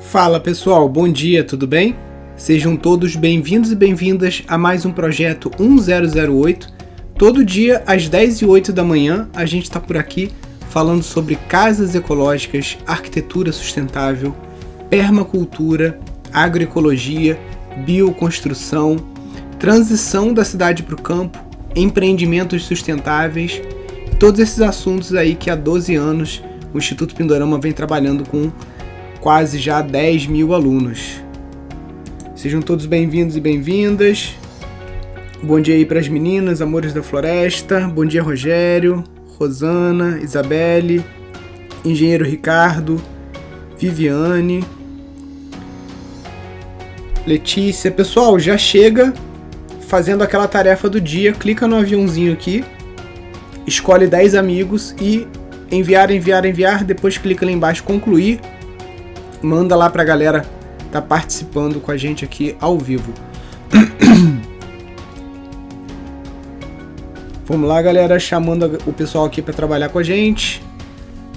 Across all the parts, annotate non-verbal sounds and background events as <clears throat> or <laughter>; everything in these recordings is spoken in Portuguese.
Fala pessoal, bom dia, tudo bem? Sejam todos bem-vindos e bem-vindas a mais um projeto 1008. Todo dia às 10 e 8 da manhã a gente está por aqui falando sobre casas ecológicas, arquitetura sustentável, permacultura, agroecologia, bioconstrução, transição da cidade para o campo, empreendimentos sustentáveis, todos esses assuntos aí que há 12 anos o Instituto Pindorama vem trabalhando com quase já 10 mil alunos. Sejam todos bem-vindos e bem-vindas. Bom dia aí para as meninas, amores da floresta. Bom dia, Rogério, Rosana, Isabelle, Engenheiro Ricardo, Viviane, Letícia. Pessoal, já chega fazendo aquela tarefa do dia. Clica no aviãozinho aqui, escolhe 10 amigos e enviar, enviar, enviar. Depois clica lá embaixo concluir manda lá pra galera tá participando com a gente aqui ao vivo. <coughs> Vamos lá, galera, chamando o pessoal aqui para trabalhar com a gente,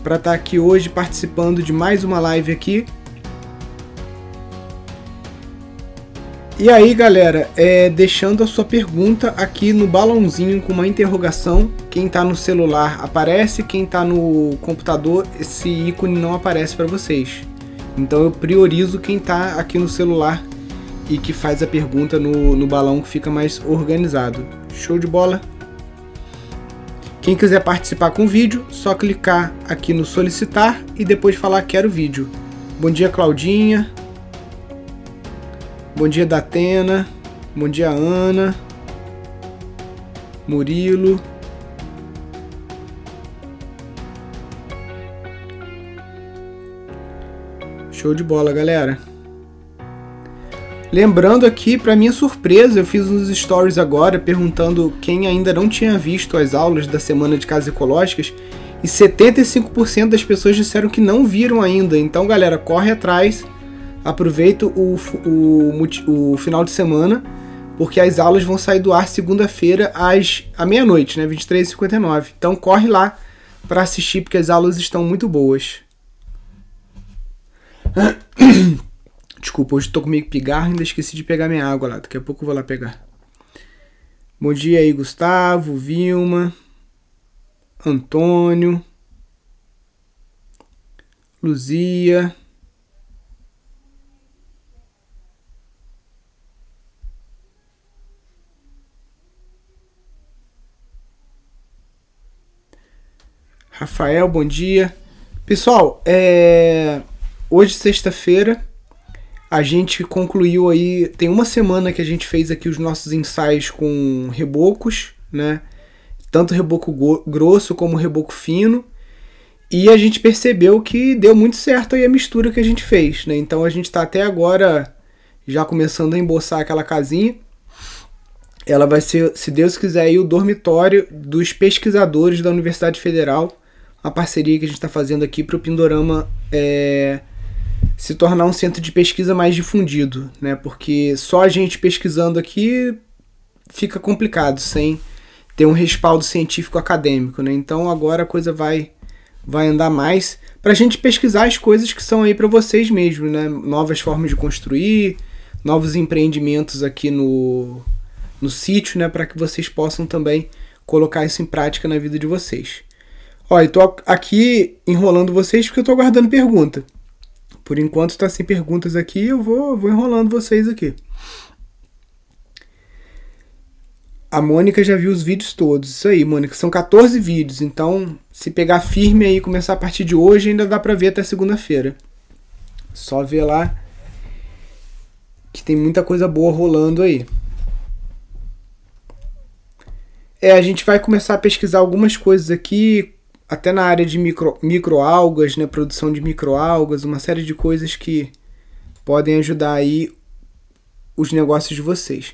para estar tá aqui hoje participando de mais uma live aqui. E aí, galera, é, deixando a sua pergunta aqui no balãozinho com uma interrogação. Quem está no celular aparece, quem está no computador, esse ícone não aparece para vocês. Então eu priorizo quem está aqui no celular e que faz a pergunta no, no balão que fica mais organizado. Show de bola? Quem quiser participar com vídeo, só clicar aqui no solicitar e depois falar quero vídeo. Bom dia Claudinha. Bom dia Datena. Bom dia Ana. Murilo. Show de bola, galera. Lembrando aqui, para minha surpresa, eu fiz uns stories agora perguntando quem ainda não tinha visto as aulas da semana de casas ecológicas e 75% das pessoas disseram que não viram ainda. Então, galera, corre atrás, aproveita o, o, o final de semana, porque as aulas vão sair do ar segunda-feira às meia-noite, né, 23h59. Então, corre lá para assistir, porque as aulas estão muito boas. <coughs> Desculpa, hoje tô comigo pigarro e ainda esqueci de pegar minha água lá. Daqui a pouco eu vou lá pegar. Bom dia aí, Gustavo, Vilma, Antônio, Luzia. Rafael, bom dia. Pessoal, é Hoje, sexta-feira, a gente concluiu aí. Tem uma semana que a gente fez aqui os nossos ensaios com rebocos, né? Tanto reboco grosso como reboco fino. E a gente percebeu que deu muito certo aí a mistura que a gente fez, né? Então a gente está até agora já começando a emboçar aquela casinha. Ela vai ser, se Deus quiser, aí, o dormitório dos pesquisadores da Universidade Federal. A parceria que a gente está fazendo aqui para o Pindorama é, se tornar um centro de pesquisa mais difundido, né? Porque só a gente pesquisando aqui fica complicado sem ter um respaldo científico acadêmico, né? Então agora a coisa vai vai andar mais para a gente pesquisar as coisas que são aí para vocês mesmos, né? Novas formas de construir, novos empreendimentos aqui no no sítio, né? Para que vocês possam também colocar isso em prática na vida de vocês. Olha, eu tô aqui enrolando vocês porque eu tô aguardando pergunta. Por enquanto está sem perguntas aqui, eu vou, vou enrolando vocês aqui. A Mônica já viu os vídeos todos. Isso aí, Mônica. São 14 vídeos. Então, se pegar firme aí e começar a partir de hoje, ainda dá pra ver até segunda-feira. Só ver lá que tem muita coisa boa rolando aí. É, a gente vai começar a pesquisar algumas coisas aqui, até na área de micro, microalgas, né, produção de microalgas, uma série de coisas que podem ajudar aí os negócios de vocês.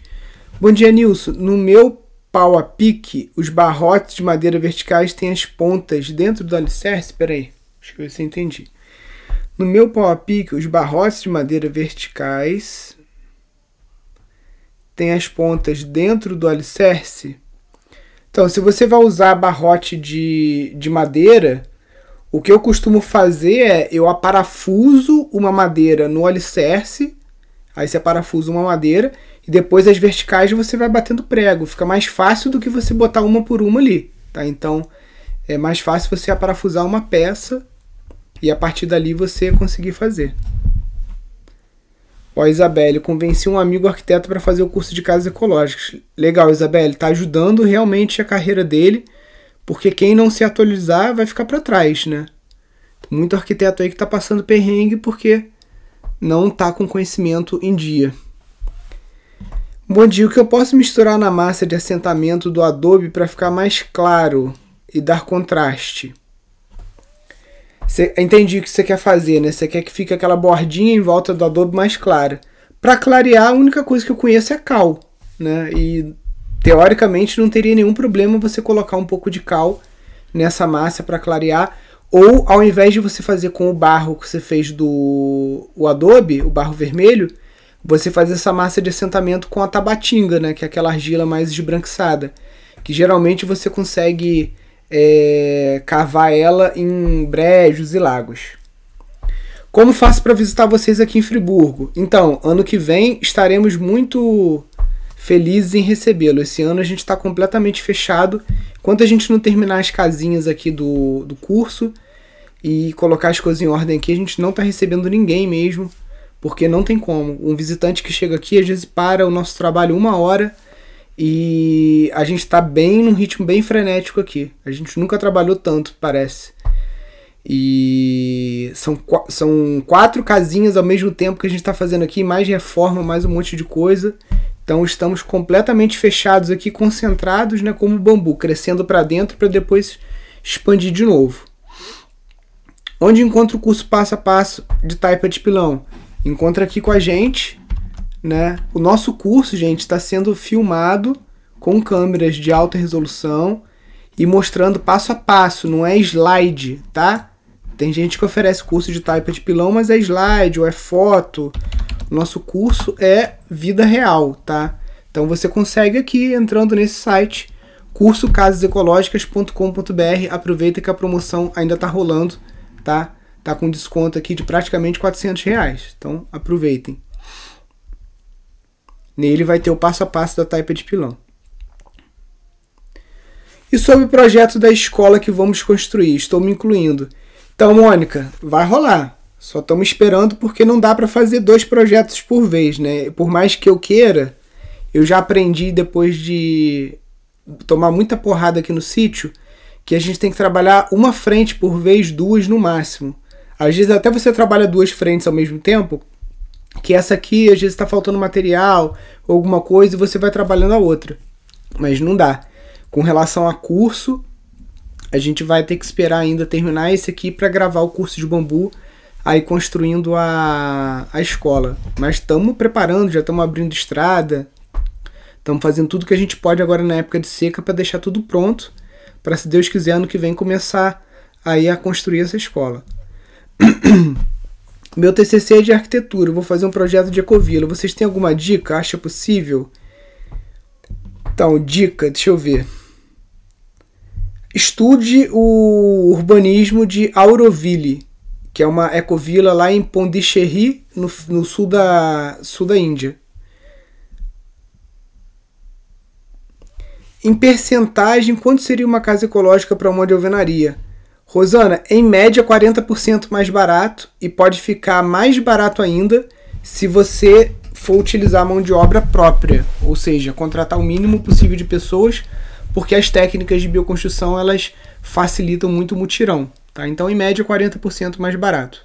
Bom dia, Nilson. No meu pau a pique, os barrotes de madeira verticais têm as pontas dentro do alicerce? Peraí, acho que você entendi. No meu pau a pique, os barrotes de madeira verticais têm as pontas dentro do alicerce? Então, se você vai usar barrote de, de madeira, O que eu costumo fazer é eu aparafuso uma madeira no alicerce, aí você parafusa uma madeira e depois as verticais você vai batendo prego. Fica mais fácil do que você botar uma por uma ali, tá? Então é mais fácil você aparafusar uma peça e a partir dali você conseguir fazer. Ó, Isabelle, convenci um amigo arquiteto para fazer o curso de casas ecológicas. Legal, Isabelle, tá ajudando realmente a carreira dele, porque quem não se atualizar vai ficar para trás, né? Muito arquiteto aí que tá passando perrengue porque não tá com conhecimento em dia. Bom dia, o que eu posso misturar na massa de assentamento do Adobe para ficar mais claro e dar contraste? Cê, entendi o que você quer fazer, né? Você quer que fique aquela bordinha em volta do adobe mais clara. Para clarear, a única coisa que eu conheço é cal, né? E teoricamente não teria nenhum problema você colocar um pouco de cal nessa massa para clarear. Ou ao invés de você fazer com o barro que você fez do o adobe, o barro vermelho, você faz essa massa de assentamento com a tabatinga, né? Que é aquela argila mais esbranquiçada. Que geralmente você consegue é, cavar ela em brejos e lagos. Como faço para visitar vocês aqui em Friburgo? Então, ano que vem estaremos muito felizes em recebê-lo. Esse ano a gente está completamente fechado. Enquanto a gente não terminar as casinhas aqui do, do curso e colocar as coisas em ordem aqui, a gente não está recebendo ninguém mesmo, porque não tem como. Um visitante que chega aqui às vezes para o nosso trabalho uma hora e a gente está bem num ritmo bem frenético aqui. A gente nunca trabalhou tanto, parece. E são, são quatro casinhas ao mesmo tempo que a gente está fazendo aqui, mais reforma, mais um monte de coisa. Então estamos completamente fechados aqui, concentrados, né, como bambu, crescendo para dentro para depois expandir de novo. Onde encontra o curso passo a passo de taipa de pilão? Encontra aqui com a gente né? O nosso curso, gente, está sendo filmado com câmeras de alta resolução e mostrando passo a passo, não é slide, tá? Tem gente que oferece curso de taipa de pilão, mas é slide ou é foto. Nosso curso é vida real, tá? Então você consegue aqui entrando nesse site cursocasasecológicas.com.br. Aproveita que a promoção ainda está rolando, tá? Tá com desconto aqui de praticamente 400 reais. Então aproveitem. Nele vai ter o passo a passo da taipa de pilão. E sobre o projeto da escola que vamos construir, estou me incluindo. Então, Mônica, vai rolar. Só estamos esperando porque não dá para fazer dois projetos por vez, né? Por mais que eu queira, eu já aprendi depois de tomar muita porrada aqui no sítio que a gente tem que trabalhar uma frente por vez, duas no máximo. Às vezes até você trabalha duas frentes ao mesmo tempo, que essa aqui às vezes está faltando material alguma coisa e você vai trabalhando a outra. Mas não dá. Com relação a curso, a gente vai ter que esperar ainda terminar esse aqui para gravar o curso de bambu, aí construindo a, a escola. Mas estamos preparando, já estamos abrindo estrada, estamos fazendo tudo que a gente pode agora na época de seca para deixar tudo pronto, para se Deus quiser ano que vem começar aí a construir essa escola. <clears throat> Meu TCC é de arquitetura, vou fazer um projeto de ecovila. Vocês têm alguma dica? Acha possível? Então, dica, deixa eu ver. Estude o urbanismo de Auroville, que é uma ecovila lá em Pondicherry, no, no sul, da, sul da Índia. Em percentagem, quanto seria uma casa ecológica para uma de alvenaria? Rosana, em média 40% mais barato e pode ficar mais barato ainda se você for utilizar mão de obra própria, ou seja, contratar o mínimo possível de pessoas, porque as técnicas de bioconstrução elas facilitam muito o mutirão, tá? Então, em média 40% mais barato.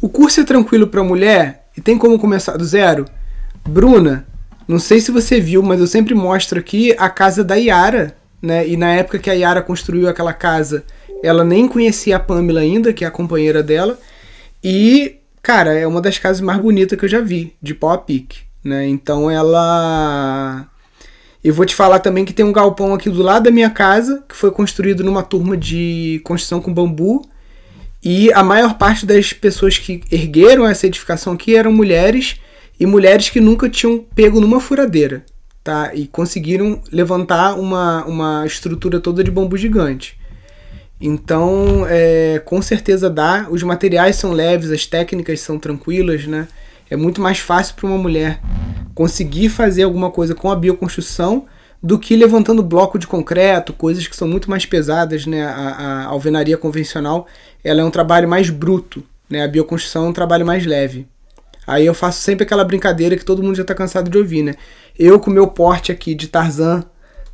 O curso é tranquilo para mulher e tem como começar do zero? Bruna, não sei se você viu, mas eu sempre mostro aqui a casa da Yara, né? E na época que a Yara construiu aquela casa, ela nem conhecia a Pamela ainda, que é a companheira dela. E, cara, é uma das casas mais bonitas que eu já vi, de pau a pique, né? Então ela. Eu vou te falar também que tem um galpão aqui do lado da minha casa, que foi construído numa turma de construção com bambu. E a maior parte das pessoas que ergueram essa edificação aqui eram mulheres e mulheres que nunca tinham pego numa furadeira tá? E conseguiram levantar uma, uma estrutura toda de bambu gigante. Então, é, com certeza dá. Os materiais são leves, as técnicas são tranquilas, né? É muito mais fácil para uma mulher conseguir fazer alguma coisa com a bioconstrução do que levantando bloco de concreto, coisas que são muito mais pesadas, né? A, a alvenaria convencional, ela é um trabalho mais bruto, né? A bioconstrução é um trabalho mais leve. Aí eu faço sempre aquela brincadeira que todo mundo já está cansado de ouvir, né? Eu com meu porte aqui de Tarzan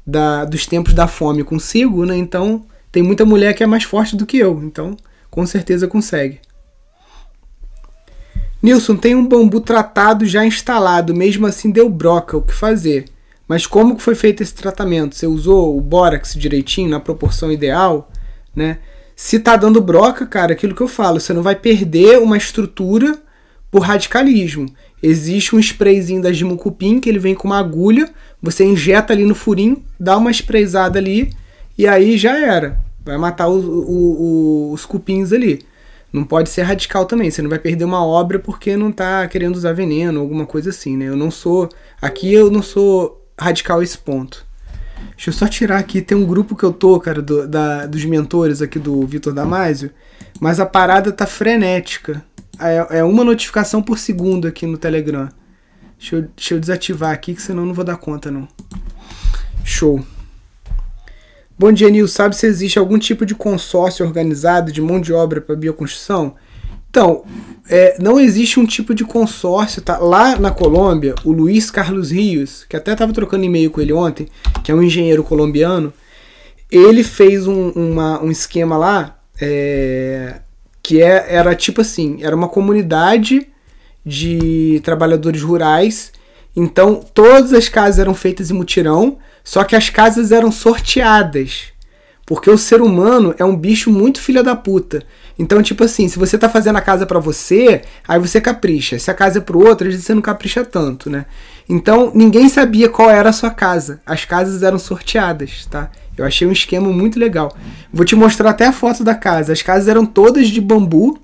da, dos tempos da fome consigo, né? Então tem muita mulher que é mais forte do que eu, então com certeza consegue. Nilson, tem um bambu tratado já instalado, mesmo assim deu broca, o que fazer? Mas como que foi feito esse tratamento? Você usou o bórax direitinho, na proporção ideal, né? Se tá dando broca, cara, aquilo que eu falo, você não vai perder uma estrutura por radicalismo. Existe um sprayzinho da Gimucupim que ele vem com uma agulha, você injeta ali no furinho, dá uma sprayzada ali e aí já era. Vai matar o, o, o, os cupins ali. Não pode ser radical também, você não vai perder uma obra porque não tá querendo usar veneno, alguma coisa assim, né? Eu não sou. Aqui eu não sou radical esse ponto. Deixa eu só tirar aqui, tem um grupo que eu tô, cara, do, da, dos mentores aqui do Vitor Damasio, mas a parada tá frenética. É, é, uma notificação por segundo aqui no Telegram. Deixa eu, deixa eu desativar aqui, que senão não vou dar conta, não. Show. Bom dia, Nil. Sabe se existe algum tipo de consórcio organizado de mão de obra para bioconstrução? Então, é, não existe um tipo de consórcio. Tá? Lá na Colômbia, o Luiz Carlos Rios, que até estava trocando e-mail com ele ontem, que é um engenheiro colombiano, ele fez um, uma, um esquema lá é, que é, era tipo assim: era uma comunidade de trabalhadores rurais. Então, todas as casas eram feitas em mutirão, só que as casas eram sorteadas. Porque o ser humano é um bicho muito filha da puta. Então, tipo assim, se você tá fazendo a casa para você, aí você capricha. Se a casa é pro outro, às vezes você não capricha tanto, né? Então, ninguém sabia qual era a sua casa. As casas eram sorteadas, tá? Eu achei um esquema muito legal. Vou te mostrar até a foto da casa. As casas eram todas de bambu.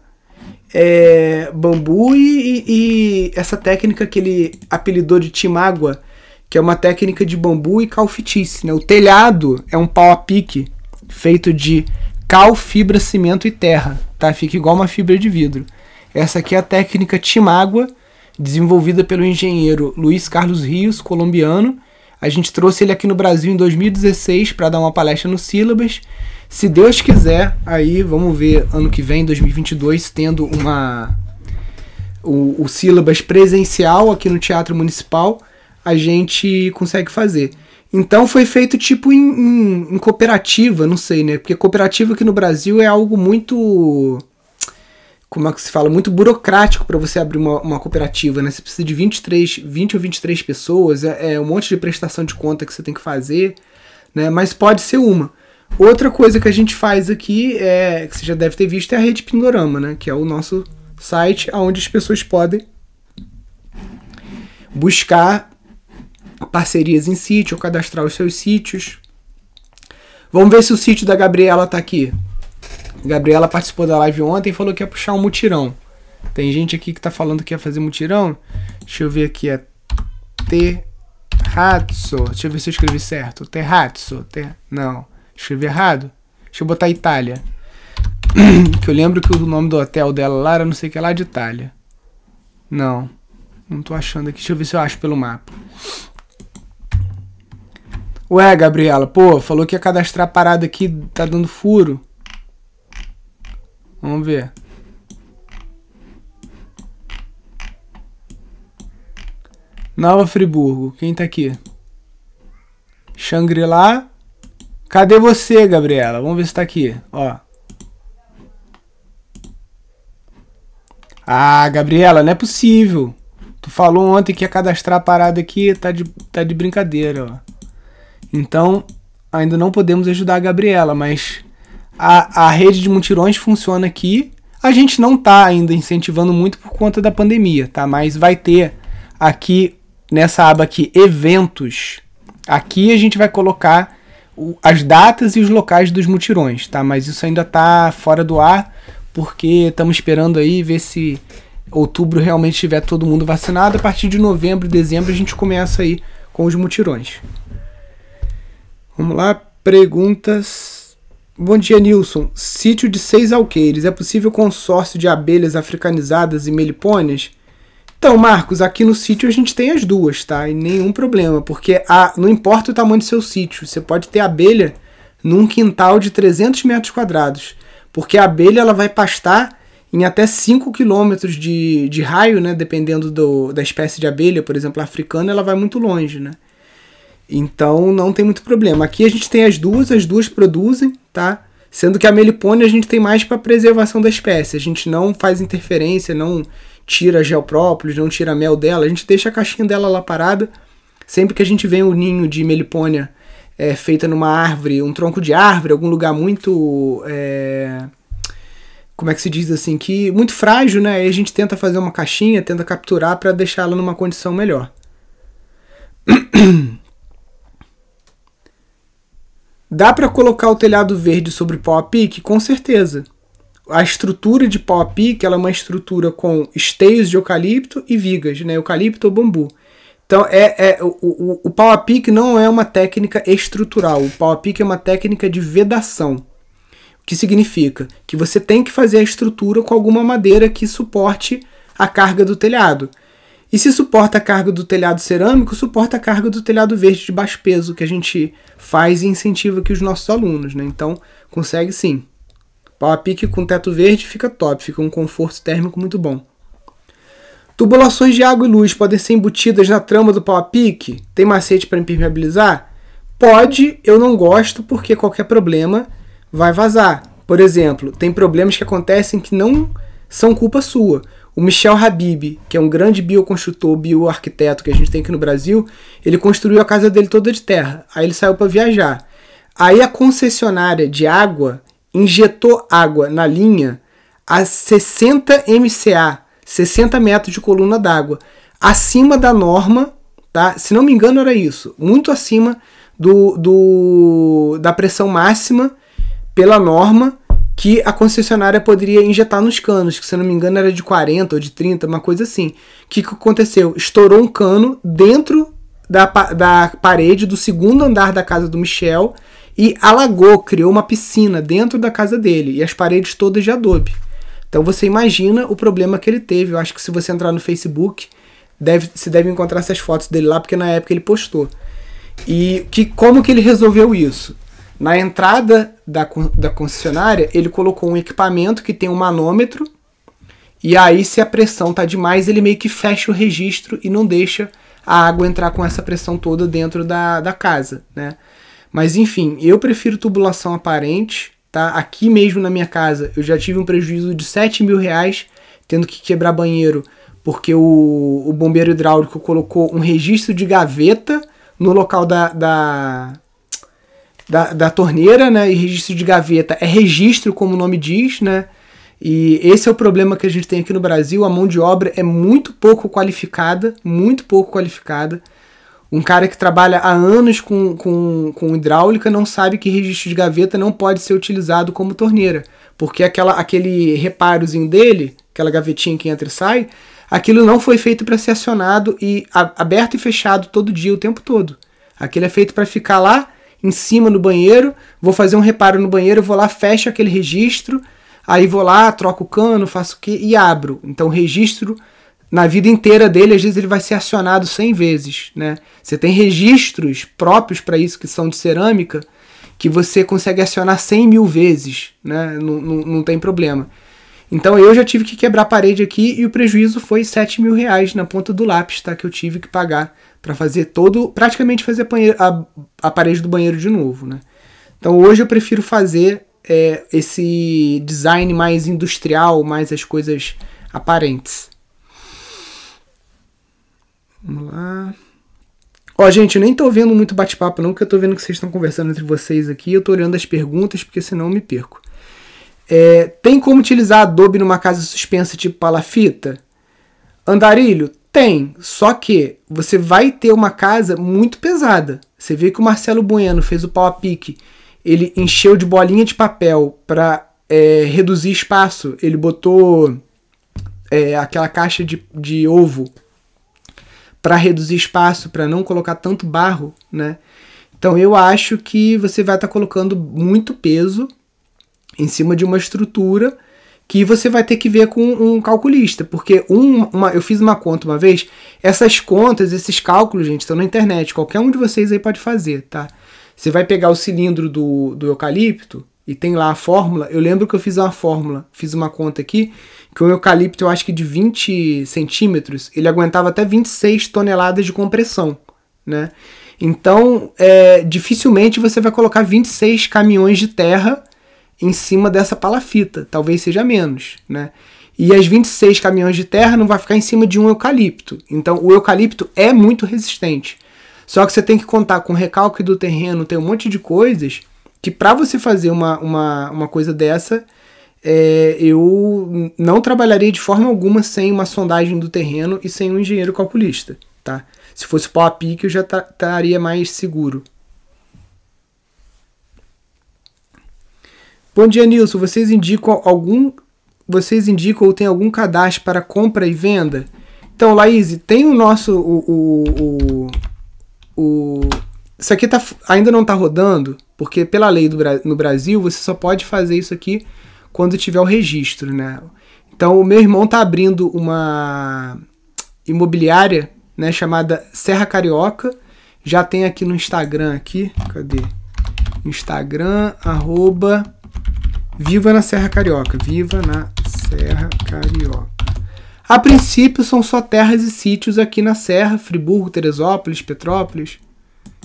É, bambu e, e, essa técnica que ele apelidou de timágua, que é uma técnica de bambu e calfitice. Né? O telhado é um pau a pique feito de cal, fibra, cimento e terra, tá? Fica igual uma fibra de vidro. Essa aqui é a técnica Timágua, desenvolvida pelo engenheiro Luiz Carlos Rios, colombiano. A gente trouxe ele aqui no Brasil em 2016 para dar uma palestra no Sílabas. Se Deus quiser, aí vamos ver ano que vem, 2022, tendo uma o, o Sílabas presencial aqui no Teatro Municipal, a gente consegue fazer. Então foi feito tipo em, em, em, cooperativa, não sei, né? Porque cooperativa aqui no Brasil é algo muito. Como é que se fala? Muito burocrático para você abrir uma, uma, cooperativa, né? Você precisa de 23, 20 ou 23 pessoas, é, é um monte de prestação de conta que você tem que fazer, né? Mas pode ser uma. Outra coisa que a gente faz aqui, é, que você já deve ter visto, é a Rede Pindorama, né? Que é o nosso site onde as pessoas podem buscar parcerias em sítio, cadastrar os seus sítios. Vamos ver se o sítio da Gabriela tá aqui. Gabriela participou da live ontem e falou que ia puxar um mutirão. Tem gente aqui que tá falando que ia fazer mutirão. Deixa eu ver aqui, é Terrazzo. Deixa eu ver se eu escrevi certo. Terrazzo. Ter... Não, escrevi errado. Deixa eu botar Itália. <clears throat> que eu lembro que o nome do hotel dela lá era não sei o que lá de Itália. Não, não tô achando aqui. Deixa eu ver se eu acho pelo mapa. Ué, Gabriela, pô, falou que ia cadastrar a parada aqui, tá dando furo. Vamos ver. Nova Friburgo, quem tá aqui? Shangri-La. Cadê você, Gabriela? Vamos ver se tá aqui, ó. Ah, Gabriela, não é possível. Tu falou ontem que ia cadastrar a parada aqui, tá de, tá de brincadeira, ó. Então, ainda não podemos ajudar a Gabriela, mas a, a rede de mutirões funciona aqui. A gente não está ainda incentivando muito por conta da pandemia, tá? Mas vai ter aqui nessa aba aqui eventos. Aqui a gente vai colocar as datas e os locais dos mutirões, tá? Mas isso ainda está fora do ar porque estamos esperando aí ver se outubro realmente tiver todo mundo vacinado. A partir de novembro dezembro a gente começa aí com os mutirões. Vamos lá, perguntas. Bom dia, Nilson. Sítio de seis alqueires. É possível consórcio de abelhas africanizadas e melipônias? Então, Marcos, aqui no sítio a gente tem as duas, tá? E nenhum problema, porque a, não importa o tamanho do seu sítio, você pode ter abelha num quintal de 300 metros quadrados, porque a abelha ela vai pastar em até 5 quilômetros de, de raio, né? Dependendo do, da espécie de abelha, por exemplo, a africana, ela vai muito longe, né? Então não tem muito problema. Aqui a gente tem as duas, as duas produzem, tá? Sendo que a melipônia a gente tem mais para preservação da espécie. A gente não faz interferência, não tira geoprópolis, não tira mel dela. A gente deixa a caixinha dela lá parada. Sempre que a gente vê um ninho de melipônia é, feita numa árvore, um tronco de árvore, algum lugar muito é, como é que se diz assim, que muito frágil, né? Aí a gente tenta fazer uma caixinha, tenta capturar para deixá-la numa condição melhor. <clears throat> Dá para colocar o telhado verde sobre pau a pique? Com certeza. A estrutura de pau a pique ela é uma estrutura com esteios de eucalipto e vigas, né? Eucalipto ou bambu. Então, é, é o, o, o pau a pique não é uma técnica estrutural. O pau a pique é uma técnica de vedação que significa que você tem que fazer a estrutura com alguma madeira que suporte a carga do telhado. E se suporta a carga do telhado cerâmico, suporta a carga do telhado verde de baixo peso, que a gente faz e incentiva aqui os nossos alunos. Né? Então, consegue sim. Pau a pique com teto verde fica top, fica um conforto térmico muito bom. Tubulações de água e luz podem ser embutidas na trama do pau a pique? Tem macete para impermeabilizar? Pode, eu não gosto porque qualquer problema vai vazar. Por exemplo, tem problemas que acontecem que não são culpa sua. O Michel Habib, que é um grande bioconstrutor, bioarquiteto que a gente tem aqui no Brasil, ele construiu a casa dele toda de terra. Aí ele saiu para viajar. Aí a concessionária de água injetou água na linha a 60 MCA, 60 metros de coluna d'água, acima da norma, tá? Se não me engano era isso, muito acima do, do da pressão máxima pela norma que a concessionária poderia injetar nos canos, que se não me engano era de 40 ou de 30, uma coisa assim. O que, que aconteceu? Estourou um cano dentro da, da parede do segundo andar da casa do Michel e alagou, criou uma piscina dentro da casa dele e as paredes todas de adobe. Então você imagina o problema que ele teve. Eu acho que se você entrar no Facebook, deve, se deve encontrar essas fotos dele lá, porque na época ele postou. E que, como que ele resolveu isso? Na entrada da, da concessionária, ele colocou um equipamento que tem um manômetro. E aí, se a pressão tá demais, ele meio que fecha o registro e não deixa a água entrar com essa pressão toda dentro da, da casa, né? Mas enfim, eu prefiro tubulação aparente, tá? Aqui mesmo na minha casa, eu já tive um prejuízo de 7 mil reais tendo que quebrar banheiro porque o, o bombeiro hidráulico colocou um registro de gaveta no local da, da, da, da torneira, né? E registro de gaveta é registro, como o nome diz, né? E esse é o problema que a gente tem aqui no Brasil. A mão de obra é muito pouco qualificada, muito pouco qualificada. Um cara que trabalha há anos com, com, com hidráulica não sabe que registro de gaveta não pode ser utilizado como torneira. Porque aquela, aquele reparozinho dele, aquela gavetinha que entra e sai, aquilo não foi feito para ser acionado e aberto e fechado todo dia, o tempo todo. Aquilo é feito para ficar lá em cima no banheiro, vou fazer um reparo no banheiro, vou lá, fecho aquele registro, aí vou lá, troco o cano, faço o quê e abro. Então o registro na vida inteira dele, às vezes ele vai ser acionado 100 vezes, né? Você tem registros próprios para isso que são de cerâmica que você consegue acionar 100 mil vezes, né? Não, não, não tem problema. Então eu já tive que quebrar a parede aqui e o prejuízo foi 7 mil reais na ponta do lápis, tá? Que eu tive que pagar para fazer todo, praticamente fazer a, a, parede do banheiro de novo, né? Então hoje eu prefiro fazer é, esse design mais industrial, mais as coisas aparentes. Vamos lá. Ó, gente, eu nem tô vendo muito bate-papo não, porque eu tô vendo que vocês estão conversando entre vocês aqui. Eu tô olhando as perguntas, porque senão eu me perco. É, tem como utilizar Adobe numa casa suspensa tipo palafita? Andarilho, tem, só que você vai ter uma casa muito pesada. Você vê que o Marcelo Bueno fez o pau a pique, ele encheu de bolinha de papel para é, reduzir espaço. Ele botou é, aquela caixa de, de ovo para reduzir espaço, para não colocar tanto barro, né? Então eu acho que você vai estar tá colocando muito peso, em cima de uma estrutura que você vai ter que ver com um calculista, porque um, uma, eu fiz uma conta uma vez, essas contas, esses cálculos, gente, estão na internet, qualquer um de vocês aí pode fazer, tá? Você vai pegar o cilindro do, do eucalipto e tem lá a fórmula. Eu lembro que eu fiz uma fórmula, fiz uma conta aqui, que o eucalipto, eu acho que de 20 centímetros, ele aguentava até 26 toneladas de compressão, né? Então, é, dificilmente você vai colocar 26 caminhões de terra em cima dessa palafita, talvez seja menos, né? E as 26 caminhões de terra não vai ficar em cima de um eucalipto. Então, o eucalipto é muito resistente. Só que você tem que contar com recalque do terreno, tem um monte de coisas que para você fazer uma, uma, uma coisa dessa, é, eu não trabalharia de forma alguma sem uma sondagem do terreno e sem um engenheiro calculista, tá? Se fosse pau a pique, eu já estaria mais seguro. Bom dia, Nilson. Vocês indicam algum. Vocês indicam ou tem algum cadastro para compra e venda? Então, Laís, tem o nosso. O, o, o, isso aqui tá, ainda não está rodando, porque pela lei do, no Brasil você só pode fazer isso aqui quando tiver o registro, né? Então o meu irmão tá abrindo uma imobiliária, né, chamada Serra Carioca. Já tem aqui no Instagram aqui, cadê? Instagram arroba Viva na Serra Carioca. Viva na Serra Carioca. A princípio são só terras e sítios aqui na Serra, Friburgo, Teresópolis, Petrópolis.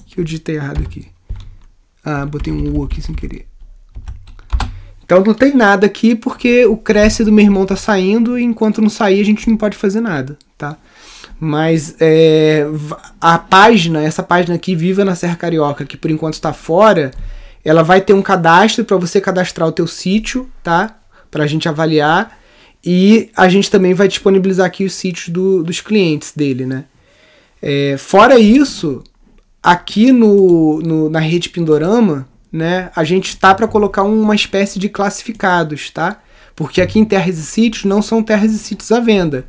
Que eu digitei errado aqui. Ah, botei um U aqui sem querer. Então não tem nada aqui porque o Cresce do meu irmão tá saindo e enquanto não sair a gente não pode fazer nada, tá? Mas é, a página, essa página aqui, Viva na Serra Carioca, que por enquanto está fora, ela vai ter um cadastro para você cadastrar o teu sítio, tá? Para a gente avaliar. E a gente também vai disponibilizar aqui os sítios do, dos clientes dele, né? É, fora isso, aqui no, no, na rede Pindorama, né, a gente está para colocar uma espécie de classificados, tá? Porque aqui em terras e sítios não são terras e sítios à venda.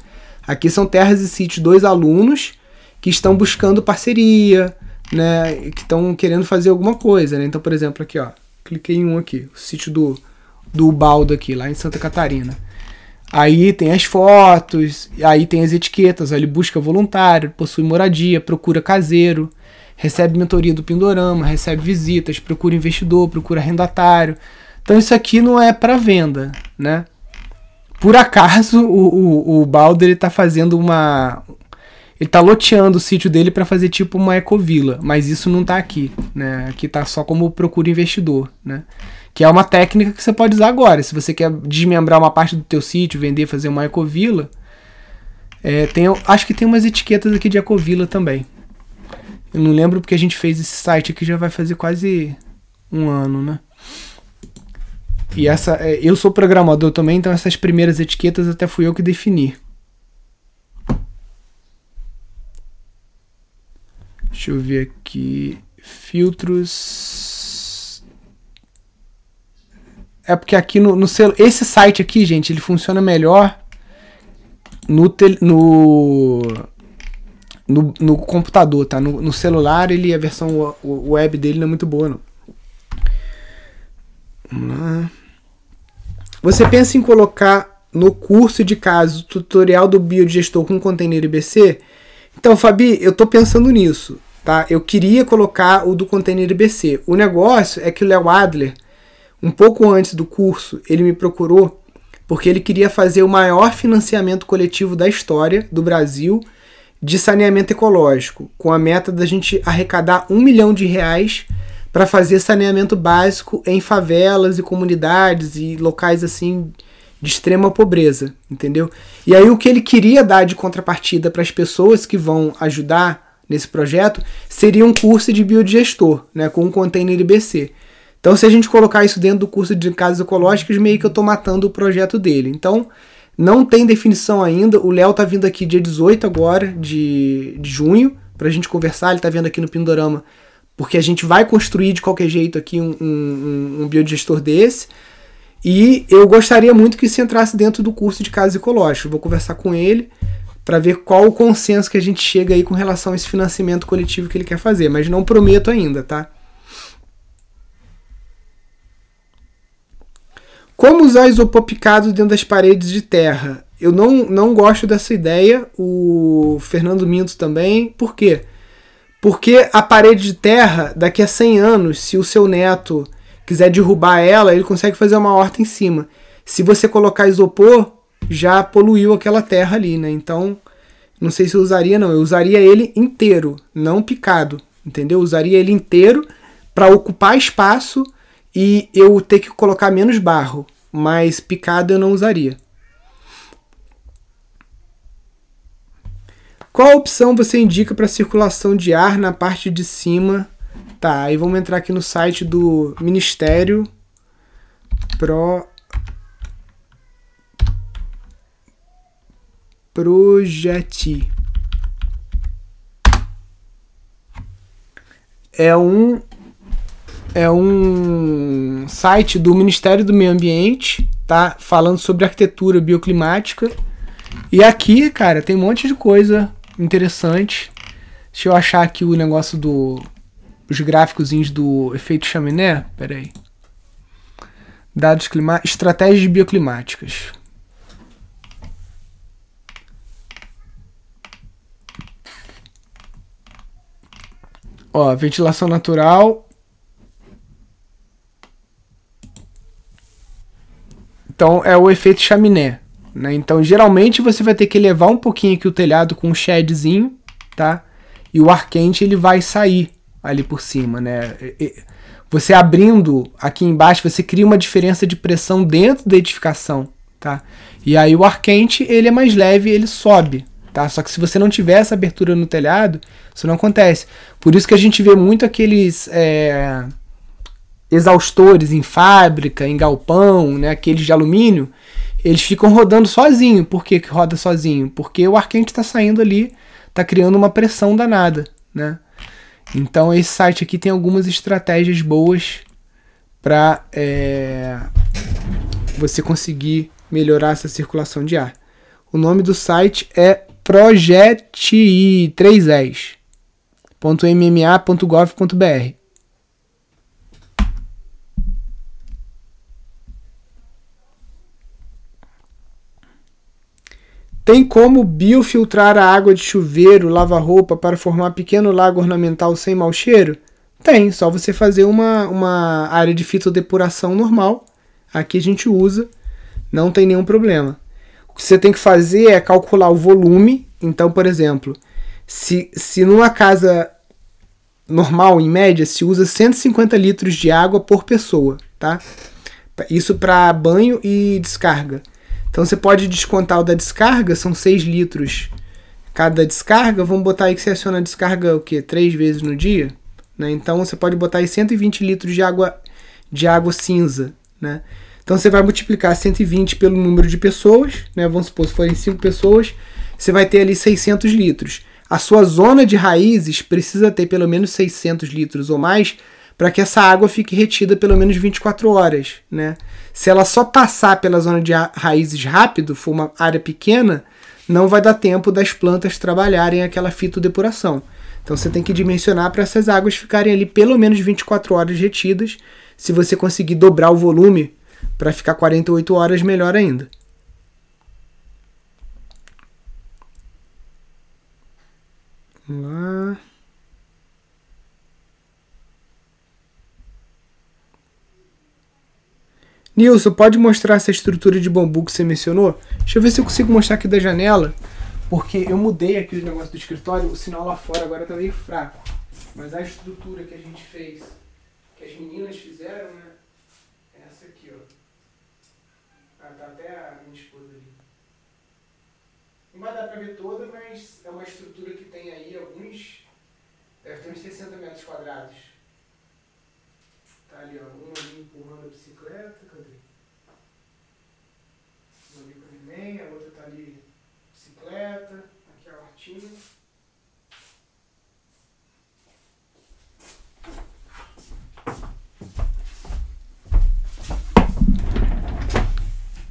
Aqui são terras e sítios dois alunos que estão buscando parceria, né, que estão querendo fazer alguma coisa, né? Então, por exemplo, aqui, ó, cliquei em um aqui, o sítio do do Baldo aqui, lá em Santa Catarina. Aí tem as fotos, aí tem as etiquetas, ele busca voluntário, possui moradia, procura caseiro, recebe mentoria do Pindorama, recebe visitas, procura investidor, procura arrendatário. Então isso aqui não é para venda, né? Por acaso <laughs> o, o, o Baldo ele tá fazendo uma, ele tá loteando o sítio dele para fazer tipo uma ecovila, mas isso não tá aqui, né? Aqui tá só como procura investidor, né? Que é uma técnica que você pode usar agora. Se você quer desmembrar uma parte do teu sítio, vender, fazer uma ecovila, é, tem, acho que tem umas etiquetas aqui de ecovila também. Eu não lembro porque a gente fez esse site aqui já vai fazer quase um ano, né? E essa, é, eu sou programador também, então essas primeiras etiquetas até fui eu que defini. Deixa eu ver aqui. Filtros. É porque aqui no, no celu... esse site aqui, gente, ele funciona melhor no, tel... no... no, no computador, tá? No, no, celular ele a versão web dele não é muito boa, não. Vamos lá. Você pensa em colocar no curso de caso tutorial do biodigestor com container IBC? Então, Fabi, eu tô pensando nisso tá? Eu queria colocar o do container IBC. O negócio é que o Léo Adler, um pouco antes do curso, ele me procurou porque ele queria fazer o maior financiamento coletivo da história do Brasil de saneamento ecológico, com a meta da gente arrecadar um milhão de reais para fazer saneamento básico em favelas e comunidades e locais assim de extrema pobreza, entendeu? E aí o que ele queria dar de contrapartida para as pessoas que vão ajudar nesse projeto seria um curso de biodigestor, né, com um container IBC. Então, se a gente colocar isso dentro do curso de casas ecológicas, meio que eu estou matando o projeto dele. Então, não tem definição ainda. O Léo tá vindo aqui dia 18 agora de, de junho para a gente conversar. Ele tá vendo aqui no Pindorama, porque a gente vai construir de qualquer jeito aqui um, um, um biodigestor desse. E eu gostaria muito que isso entrasse dentro do curso de casas ecológicas. Vou conversar com ele para ver qual o consenso que a gente chega aí com relação a esse financiamento coletivo que ele quer fazer, mas não prometo ainda, tá? Como usar isopor picado dentro das paredes de terra? Eu não, não gosto dessa ideia. O Fernando Minto também. Por quê? Porque a parede de terra, daqui a 100 anos, se o seu neto quiser derrubar ela, ele consegue fazer uma horta em cima. Se você colocar isopor, já poluiu aquela terra ali, né? Então, não sei se eu usaria, não. Eu usaria ele inteiro, não picado, entendeu? Eu usaria ele inteiro para ocupar espaço e eu ter que colocar menos barro, mas picado eu não usaria. Qual opção você indica para circulação de ar na parte de cima? Tá, aí vamos entrar aqui no site do Ministério Pro Projeti. É um é um site do Ministério do Meio Ambiente, tá? Falando sobre arquitetura bioclimática. E aqui, cara, tem um monte de coisa interessante. Deixa eu achar aqui o negócio do os gráficos do efeito chaminé. Pera aí. Dados climáticos, estratégias bioclimáticas. Ó, ventilação natural. Então é o efeito chaminé. Né? Então geralmente você vai ter que elevar um pouquinho aqui o telhado com um shedzinho, tá? E o ar quente ele vai sair ali por cima, né? Você abrindo aqui embaixo, você cria uma diferença de pressão dentro da edificação, tá? E aí o ar quente ele é mais leve, ele sobe, Tá? Só que se você não tiver essa abertura no telhado, isso não acontece. Por isso que a gente vê muito aqueles é, exaustores em fábrica, em galpão, né, aqueles de alumínio, eles ficam rodando sozinho. Por que, que roda sozinho? Porque o ar quente está saindo ali, está criando uma pressão danada. Né? Então esse site aqui tem algumas estratégias boas para é, você conseguir melhorar essa circulação de ar. O nome do site é projeti 3es.mma.gov.br. Tem como biofiltrar a água de chuveiro, lava-roupa para formar pequeno lago ornamental sem mau cheiro? Tem, só você fazer uma, uma área de fitodepuração normal. Aqui a gente usa, não tem nenhum problema que você tem que fazer é calcular o volume. Então, por exemplo, se, se numa casa normal, em média, se usa 150 litros de água por pessoa, tá? Isso para banho e descarga. Então você pode descontar o da descarga, são 6 litros cada descarga. Vamos botar aí que você aciona a descarga o quê? Três vezes no dia? Né? Então você pode botar aí 120 litros de água de água cinza, né? Então você vai multiplicar 120 pelo número de pessoas, né? Vamos supor, se forem 5 pessoas, você vai ter ali 600 litros. A sua zona de raízes precisa ter pelo menos 600 litros ou mais para que essa água fique retida pelo menos 24 horas, né? Se ela só passar pela zona de raízes rápido, for uma área pequena, não vai dar tempo das plantas trabalharem aquela fitodepuração. Então você tem que dimensionar para essas águas ficarem ali pelo menos 24 horas retidas. Se você conseguir dobrar o volume para ficar 48 horas, melhor ainda. Vamos lá. Nilson, pode mostrar essa estrutura de bambu que você mencionou? Deixa eu ver se eu consigo mostrar aqui da janela. Porque eu mudei aqui o negócio do escritório, o sinal lá fora agora tá meio fraco. Mas a estrutura que a gente fez, que as meninas fizeram, né? Não vai dar para ver toda, mas é uma estrutura que tem aí alguns. Deve ter uns 60 metros quadrados. Tá ali, ó. Um ali empurrando a bicicleta. Cadê? Um ali com o neném, a outra tá ali bicicleta. Aqui a hortinha.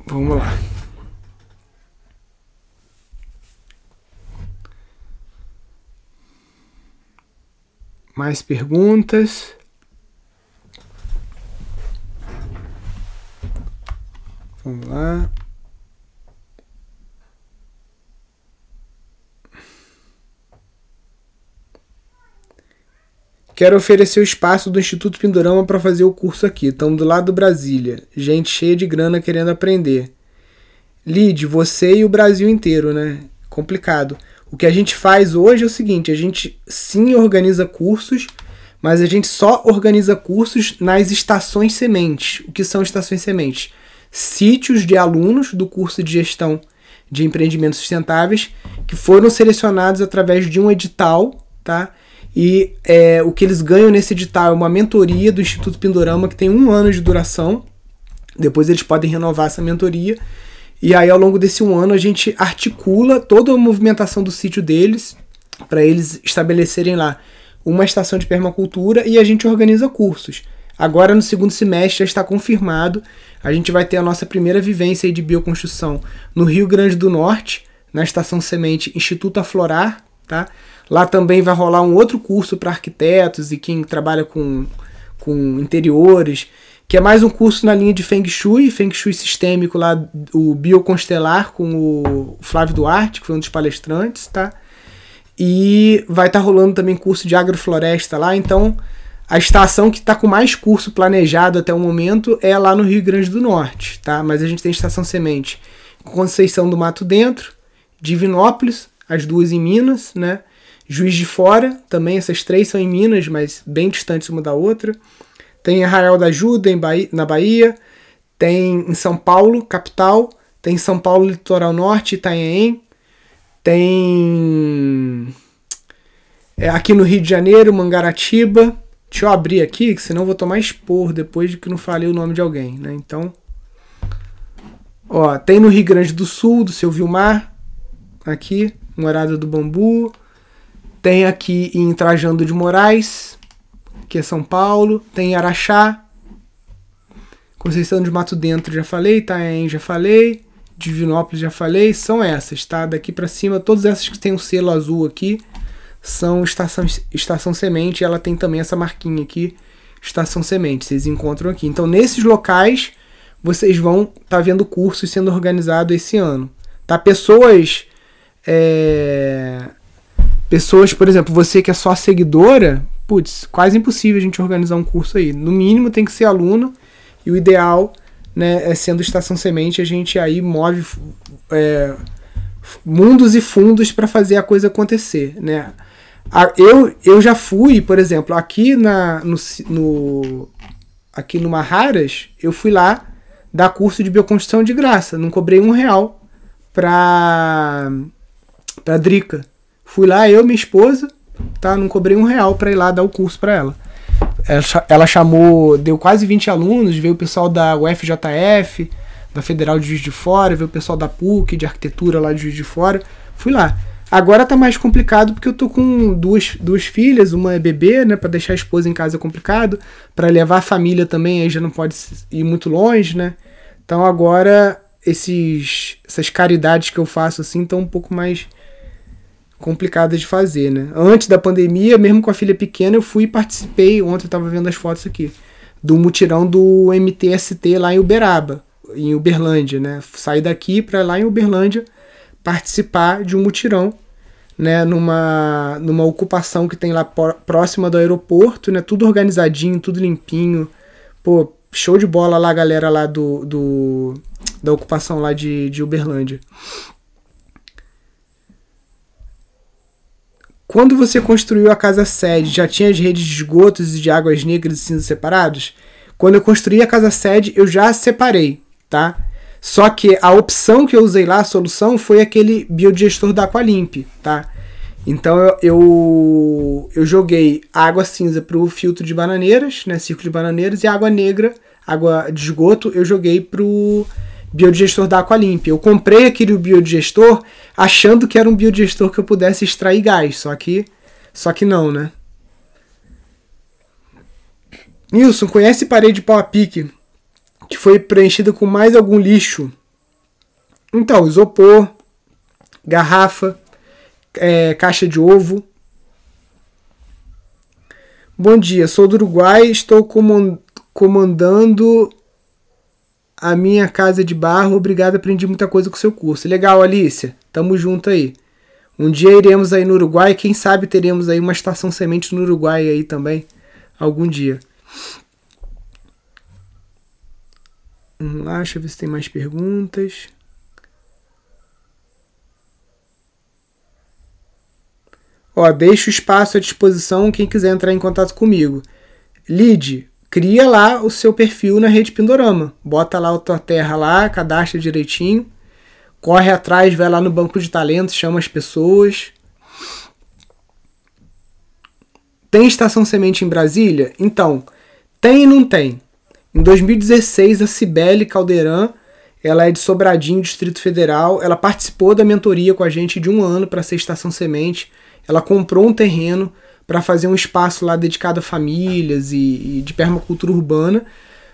Vamos lá. Mais perguntas? Vamos lá. Quero oferecer o espaço do Instituto Pindorama para fazer o curso aqui. Estamos do lado do Brasília. Gente cheia de grana querendo aprender. Lide, você e o Brasil inteiro, né? Complicado. O que a gente faz hoje é o seguinte: a gente sim organiza cursos, mas a gente só organiza cursos nas estações sementes. O que são estações sementes? Sítios de alunos do curso de gestão de empreendimentos sustentáveis que foram selecionados através de um edital, tá? E é, o que eles ganham nesse edital é uma mentoria do Instituto Pindorama que tem um ano de duração. Depois eles podem renovar essa mentoria. E aí, ao longo desse um ano, a gente articula toda a movimentação do sítio deles para eles estabelecerem lá uma estação de permacultura e a gente organiza cursos. Agora, no segundo semestre, já está confirmado. A gente vai ter a nossa primeira vivência de bioconstrução no Rio Grande do Norte, na estação semente Instituto Aflorar, tá? Lá também vai rolar um outro curso para arquitetos e quem trabalha com, com interiores, que é mais um curso na linha de Feng Shui, Feng Shui sistêmico lá, o Bioconstelar com o Flávio Duarte, que foi um dos palestrantes, tá? E vai estar tá rolando também curso de agrofloresta lá, então a estação que está com mais curso planejado até o momento é lá no Rio Grande do Norte, tá? Mas a gente tem estação semente Conceição do Mato Dentro, Divinópolis, as duas em Minas, né? Juiz de Fora, também essas três são em Minas, mas bem distantes uma da outra. Tem Arraial da Ajuda em Bahia, na Bahia. Tem em São Paulo, capital. Tem em São Paulo, litoral norte, Itanhaém. Tem é, aqui no Rio de Janeiro, Mangaratiba. Deixa eu abrir aqui, que senão vou tomar expor depois de que não falei o nome de alguém, né? Então, ó, tem no Rio Grande do Sul, do seu Vilmar, aqui, Morada do Bambu. Tem aqui em Trajando de Moraes, que é São Paulo. Tem Araxá. Conceição de Mato Dentro já falei. Itaém já falei. Divinópolis já falei. São essas, tá? Daqui para cima, todas essas que tem o um selo azul aqui são estação, estação semente. Ela tem também essa marquinha aqui, estação semente. Vocês encontram aqui. Então, nesses locais, vocês vão estar tá vendo cursos sendo organizados esse ano. Tá? Pessoas é, pessoas, por exemplo, você que é só seguidora, putz, quase impossível a gente organizar um curso aí. No mínimo tem que ser aluno e o ideal, né, é sendo estação semente, a gente aí move é, mundos e fundos para fazer a coisa acontecer, né? Eu, eu já fui, por exemplo, aqui na no, no aqui no Marraras, eu fui lá dar curso de bioconstrução de graça, não cobrei um real para para Drica. Fui lá, eu, minha esposa, tá? Não cobrei um real para ir lá dar o curso para ela. Ela chamou, deu quase 20 alunos, veio o pessoal da UFJF, da Federal de Juiz de Fora, veio o pessoal da PUC, de arquitetura lá de Juiz de Fora. Fui lá. Agora tá mais complicado porque eu tô com duas, duas filhas, uma é bebê, né, para deixar a esposa em casa é complicado, para levar a família também aí já não pode ir muito longe, né? Então agora esses essas caridades que eu faço assim estão um pouco mais complicada de fazer, né? Antes da pandemia, mesmo com a filha pequena, eu fui e participei, ontem eu tava vendo as fotos aqui, do mutirão do MTST lá em Uberaba, em Uberlândia, né? Saí daqui para lá em Uberlândia participar de um mutirão, né, numa, numa ocupação que tem lá próxima do aeroporto, né? Tudo organizadinho, tudo limpinho. Pô, show de bola lá, galera lá do, do da ocupação lá de, de Uberlândia. Quando você construiu a casa sede, já tinha as redes de esgotos e de águas negras e cinzas separados? Quando eu construí a casa sede, eu já separei, tá? Só que a opção que eu usei lá, a solução, foi aquele biodigestor da Aqualimp, tá? Então eu, eu, eu joguei água cinza para o filtro de bananeiras, né, círculo de bananeiras, e água negra, água de esgoto, eu joguei para o biodigestor da Aqualimp. Eu comprei aquele biodigestor achando que era um biodigestor que eu pudesse extrair gás, só que só que não, né? Nilson, conhece parede de pau a pique que foi preenchida com mais algum lixo? Então, isopor, garrafa, é, caixa de ovo. Bom dia, sou do Uruguai, estou comandando a minha casa de barro. Obrigado, aprendi muita coisa com o seu curso. Legal, Alicia. Tamo junto aí. Um dia iremos aí no Uruguai, quem sabe teremos aí uma estação semente no Uruguai aí também, algum dia. Vamos lá, deixa eu ver se tem mais perguntas. Ó, deixa o espaço à disposição quem quiser entrar em contato comigo. Lide, cria lá o seu perfil na rede Pindorama. Bota lá a tua terra lá, cadastra direitinho. Corre atrás, vai lá no banco de talentos, chama as pessoas. Tem estação semente em Brasília? Então, tem e não tem. Em 2016, a Cibele Caldeirão, ela é de Sobradinho, Distrito Federal, ela participou da mentoria com a gente de um ano para ser estação semente ela comprou um terreno para fazer um espaço lá dedicado a famílias e, e, de permacultura urbana.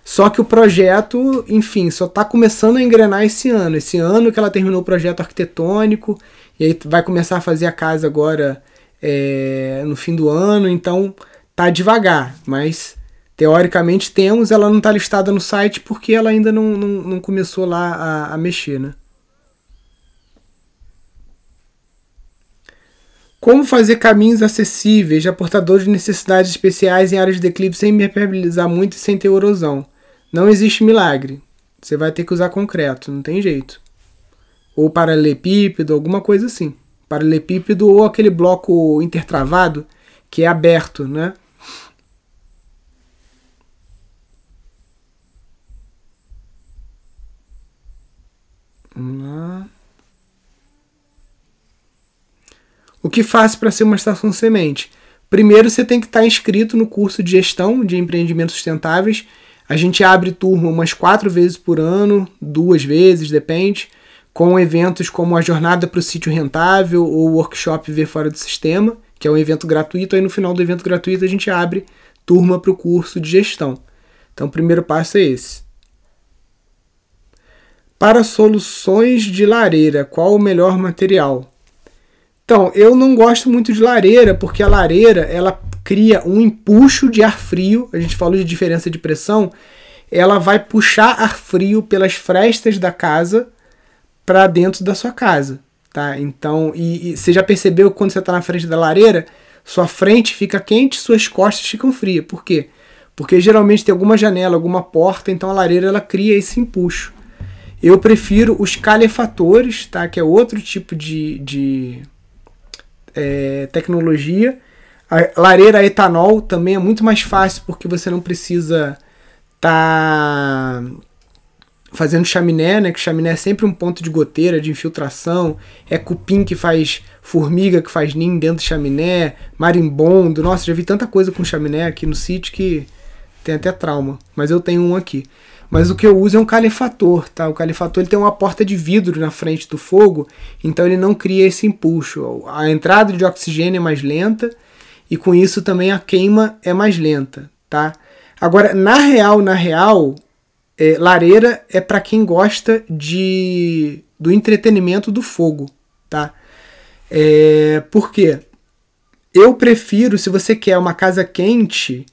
Só que o projeto, enfim, só está começando a engrenar esse ano. Esse ano que ela terminou o projeto arquitetônico, e aí vai começar a fazer a casa agora é, no fim do ano, então tá devagar, mas teoricamente temos, ela não está listada no site porque ela ainda não, não, não começou lá a, a mexer, né? Como fazer caminhos acessíveis a portadores de necessidades especiais em áreas de declive sem impermeabilizar muito e sem ter erosão? Não existe milagre. Você vai ter que usar concreto, não tem jeito. Ou paralelepípedo, alguma coisa assim. Paralelepípedo ou aquele bloco intertravado que é aberto, né? Vamos lá. O que faço para ser uma estação semente? Primeiro, você tem que estar tá inscrito no curso de gestão de empreendimentos sustentáveis. A gente abre turma umas quatro vezes por ano, duas vezes, depende, com eventos como a Jornada para o Sítio Rentável ou o Workshop Ver Fora do Sistema, que é um evento gratuito. Aí no final do evento gratuito a gente abre turma para o curso de gestão. Então, o primeiro passo é esse. Para soluções de lareira, qual o melhor material? Então, eu não gosto muito de lareira, porque a lareira ela cria um empuxo de ar frio. A gente falou de diferença de pressão. Ela vai puxar ar frio pelas frestas da casa para dentro da sua casa, tá? Então, e, e você já percebeu que quando você está na frente da lareira, sua frente fica quente, suas costas ficam frias. Por quê? Porque geralmente tem alguma janela, alguma porta, então a lareira ela cria esse empuxo. Eu prefiro os calefatores, tá? Que é outro tipo de, de é, tecnologia. A lareira a etanol também é muito mais fácil porque você não precisa tá fazendo chaminé, né? Que chaminé é sempre um ponto de goteira, de infiltração. É cupim que faz formiga, que faz ninho dentro de chaminé, marimbondo. Nossa, já vi tanta coisa com chaminé aqui no sítio que tem até trauma. Mas eu tenho um aqui. Mas o que eu uso é um calefator, tá? O calefator ele tem uma porta de vidro na frente do fogo, então ele não cria esse impulso. A entrada de oxigênio é mais lenta e com isso também a queima é mais lenta, tá? Agora, na real, na real, é, lareira é para quem gosta de do entretenimento do fogo, tá? É, por quê? Eu prefiro, se você quer uma casa quente,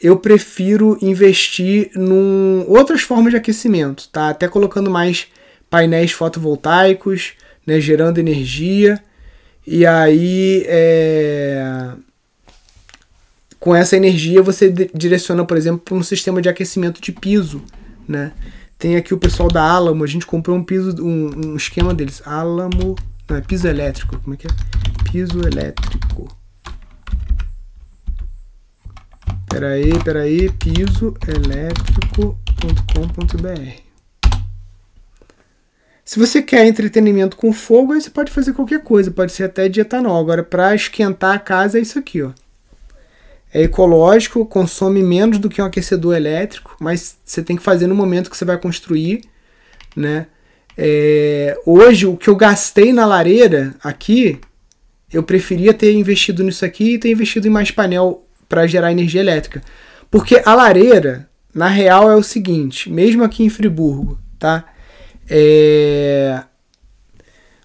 eu prefiro investir em outras formas de aquecimento, tá? Até colocando mais painéis fotovoltaicos, né, gerando energia. E aí, é... com essa energia, você direciona, por exemplo, para um sistema de aquecimento de piso, né? Tem aqui o pessoal da Alamo, a gente comprou um piso, um, um esquema deles. Alamo, não, é piso elétrico, como é que é? Piso elétrico. Peraí, peraí, pisoelétrico.com.br. Se você quer entretenimento com fogo, aí você pode fazer qualquer coisa, pode ser até de etanol. Agora, para esquentar a casa é isso aqui, ó. É ecológico, consome menos do que um aquecedor elétrico, mas você tem que fazer no momento que você vai construir, né? É, hoje, o que eu gastei na lareira aqui, eu preferia ter investido nisso aqui e ter investido em mais painel para gerar energia elétrica. Porque a lareira, na real, é o seguinte, mesmo aqui em Friburgo, tá? É,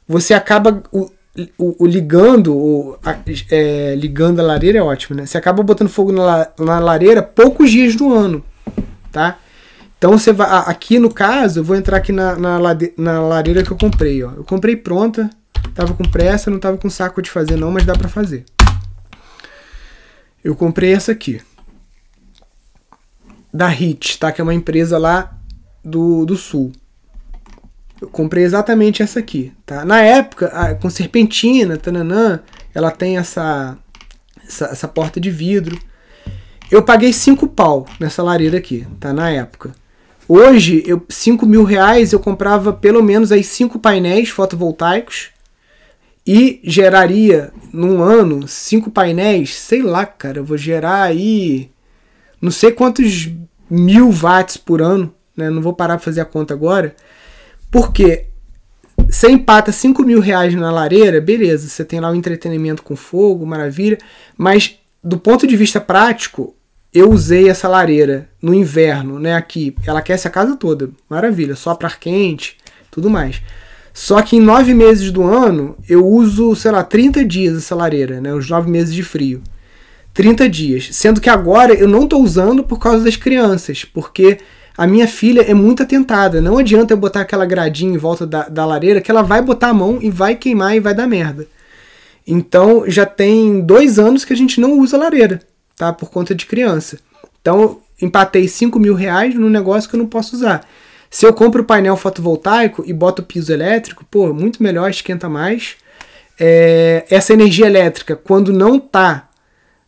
você acaba o, o, o ligando, o, a, é, ligando a lareira é ótimo, né? Você acaba botando fogo na, na lareira poucos dias do ano, tá? Então você vai. Aqui no caso, eu vou entrar aqui na, na, lade, na lareira que eu comprei. Ó. Eu comprei pronta, tava com pressa, não tava com saco de fazer não, mas dá para fazer. Eu comprei essa aqui. Da HIT, tá? Que é uma empresa lá do, do sul. Eu comprei exatamente essa aqui, tá? Na época, com serpentina, tananã, ela tem essa, essa, essa porta de vidro. Eu paguei 5 pau nessa lareira aqui, tá? Na época. Hoje, eu, 5 mil reais, eu comprava pelo menos aí 5 painéis fotovoltaicos e geraria num ano 5 painéis, sei lá, cara, eu vou gerar aí não sei quantos mil watts por ano, né? Não vou parar pra fazer a conta agora. Porque você empata 5 mil reais na lareira, beleza, você tem lá o entretenimento com fogo, maravilha, mas do ponto de vista prático, eu usei essa lareira no inverno, né, aqui, ela aquece a casa toda, maravilha, só para quente, tudo mais. Só que em nove meses do ano, eu uso, sei lá, 30 dias essa lareira, né, os nove meses de frio. 30 dias. Sendo que agora eu não estou usando por causa das crianças, porque a minha filha é muito atentada. Não adianta eu botar aquela gradinha em volta da, da lareira que ela vai botar a mão e vai queimar e vai dar merda. Então já tem dois anos que a gente não usa lareira, tá? Por conta de criança. Então empatei 5 mil reais num negócio que eu não posso usar. Se eu compro o painel fotovoltaico e boto o piso elétrico, pô, muito melhor, esquenta mais. É, essa energia elétrica, quando não tá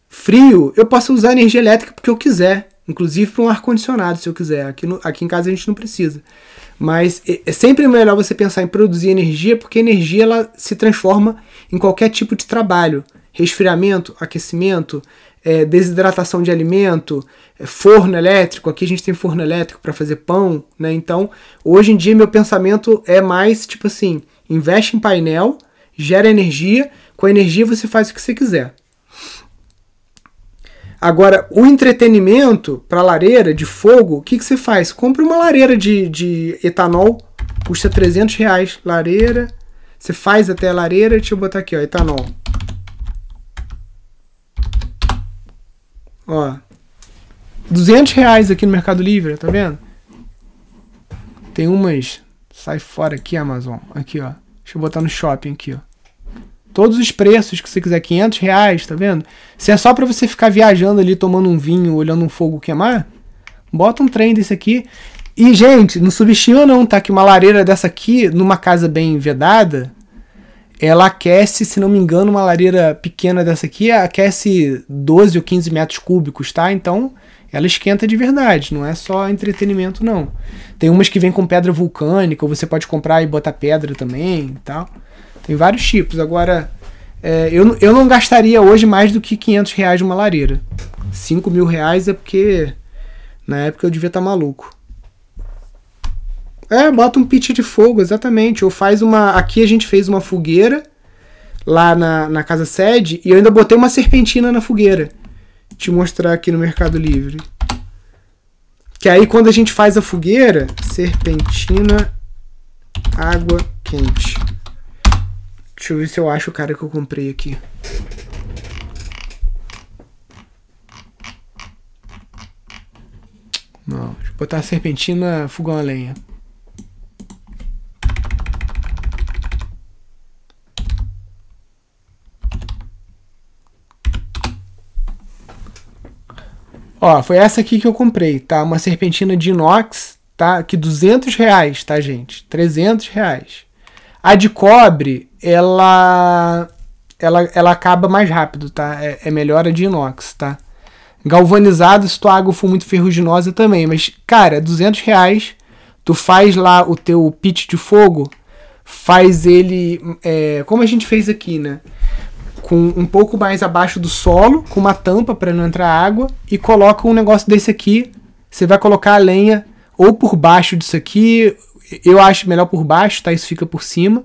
frio, eu posso usar energia elétrica porque eu quiser. Inclusive para um ar-condicionado, se eu quiser. Aqui, no, aqui em casa a gente não precisa. Mas é, é sempre melhor você pensar em produzir energia, porque energia ela se transforma em qualquer tipo de trabalho. Resfriamento, aquecimento, é, desidratação de alimento, é, forno elétrico. Aqui a gente tem forno elétrico para fazer pão, né? Então, hoje em dia meu pensamento é mais tipo assim: investe em painel, gera energia, com a energia você faz o que você quiser. Agora, o entretenimento para lareira de fogo, o que, que você faz? Compre uma lareira de, de etanol, custa 300 reais. Lareira, você faz até a lareira, deixa eu botar aqui, ó, etanol. Ó, 200 reais aqui no Mercado Livre, tá vendo? Tem umas, sai fora aqui, Amazon, aqui, ó. Deixa eu botar no shopping aqui, ó. Todos os preços que você quiser, 500 reais, tá vendo? Se é só para você ficar viajando ali, tomando um vinho, olhando um fogo queimar, bota um trem desse aqui. E, gente, não subestima não, tá? Que uma lareira dessa aqui, numa casa bem vedada, ela aquece, se não me engano, uma lareira pequena dessa aqui aquece 12 ou 15 metros cúbicos, tá? Então, ela esquenta de verdade, não é só entretenimento, não. Tem umas que vem com pedra vulcânica, ou você pode comprar e botar pedra também e tal. Tem vários tipos. Agora, é, eu, eu não gastaria hoje mais do que 500 reais de uma lareira. 5 mil reais é porque na época eu devia estar tá maluco. É, bota um pit de fogo, exatamente. Ou faz uma. Aqui a gente fez uma fogueira lá na, na casa sede e eu ainda botei uma serpentina na fogueira. Te mostrar aqui no Mercado Livre. Que aí quando a gente faz a fogueira, serpentina, água quente. Deixa eu ver se eu acho o cara que eu comprei aqui. Não, deixa eu botar a serpentina fogão a lenha. Ó, foi essa aqui que eu comprei, tá? Uma serpentina de inox, tá? Que 200 reais, tá, gente? 300 reais. A de cobre, ela ela, ela acaba mais rápido, tá? É, é melhor a de inox, tá? Galvanizado, se tua água for muito ferruginosa também. Mas, cara, 200 reais, tu faz lá o teu pit de fogo, faz ele, é, como a gente fez aqui, né? Com um pouco mais abaixo do solo, com uma tampa para não entrar água, e coloca um negócio desse aqui. Você vai colocar a lenha ou por baixo disso aqui, eu acho melhor por baixo, tá? Isso fica por cima.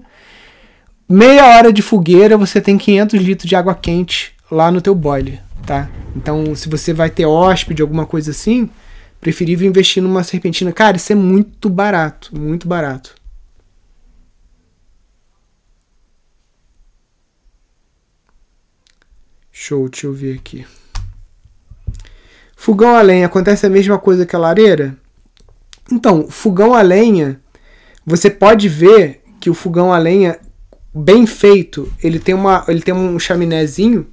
Meia hora de fogueira, você tem 500 litros de água quente lá no teu boiler, tá? Então, se você vai ter hóspede, alguma coisa assim, preferível investir numa serpentina. Cara, isso é muito barato, muito barato. Show, deixa eu ver aqui. Fogão a lenha, acontece a mesma coisa que a lareira? Então, fogão a lenha, você pode ver que o fogão a lenha bem feito, ele tem uma, ele tem um chaminézinho